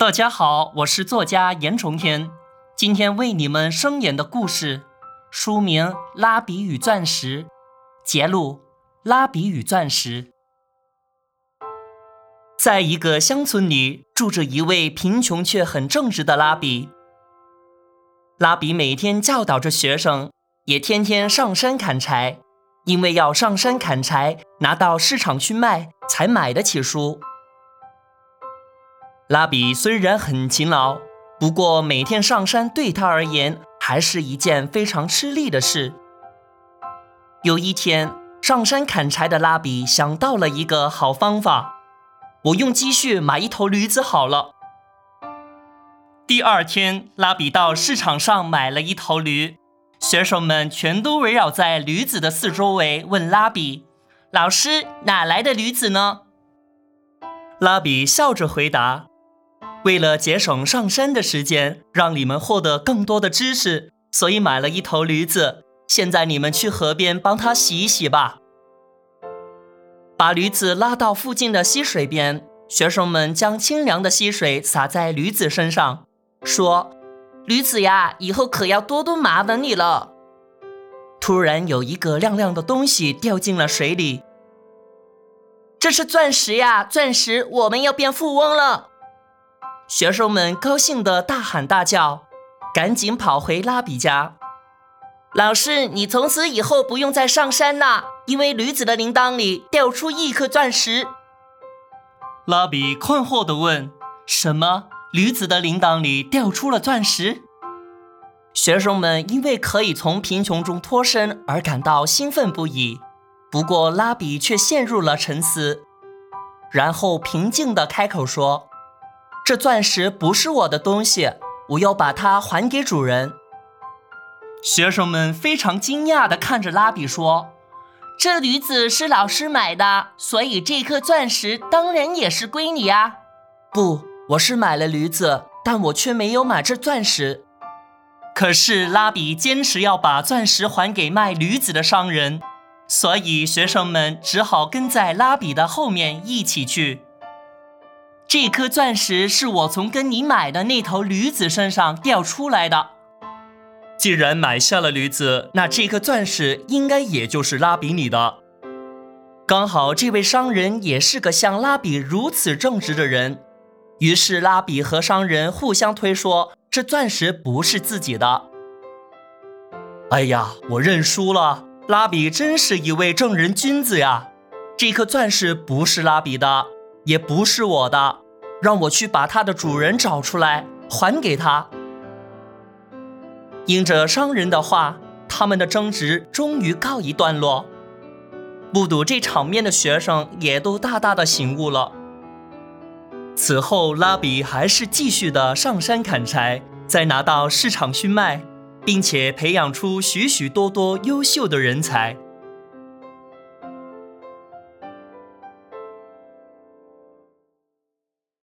大家好，我是作家严重天，今天为你们声演的故事，书名《拉比与钻石》，节录《拉比与钻石》。在一个乡村里，住着一位贫穷却很正直的拉比。拉比每天教导着学生，也天天上山砍柴，因为要上山砍柴，拿到市场去卖，才买得起书。拉比虽然很勤劳，不过每天上山对他而言还是一件非常吃力的事。有一天，上山砍柴的拉比想到了一个好方法：我用积蓄买一头驴子好了。第二天，拉比到市场上买了一头驴，学生们全都围绕在驴子的四周围，问拉比：“老师，哪来的驴子呢？”拉比笑着回答。为了节省上山的时间，让你们获得更多的知识，所以买了一头驴子。现在你们去河边帮它洗一洗吧。把驴子拉到附近的溪水边，学生们将清凉的溪水洒在驴子身上，说：“驴子呀，以后可要多多麻烦你了。”突然，有一个亮亮的东西掉进了水里。这是钻石呀！钻石，我们要变富翁了。学生们高兴地大喊大叫，赶紧跑回拉比家。老师，你从此以后不用再上山了，因为驴子的铃铛里掉出一颗钻石。拉比困惑地问：“什么？驴子的铃铛里掉出了钻石？”学生们因为可以从贫穷中脱身而感到兴奋不已。不过，拉比却陷入了沉思，然后平静地开口说。这钻石不是我的东西，我要把它还给主人。学生们非常惊讶地看着拉比说：“这驴子是老师买的，所以这颗钻石当然也是归你呀。”“不，我是买了驴子，但我却没有买这钻石。”可是拉比坚持要把钻石还给卖驴子的商人，所以学生们只好跟在拉比的后面一起去。这颗钻石是我从跟你买的那头驴子身上掉出来的。既然买下了驴子，那这颗钻石应该也就是拉比你的。刚好这位商人也是个像拉比如此正直的人，于是拉比和商人互相推说这钻石不是自己的。哎呀，我认输了，拉比真是一位正人君子呀。这颗钻石不是拉比的。也不是我的，让我去把它的主人找出来，还给他。应着商人的话，他们的争执终于告一段落。目睹这场面的学生也都大大的醒悟了。此后，拉比还是继续的上山砍柴，再拿到市场去卖，并且培养出许许多多优秀的人才。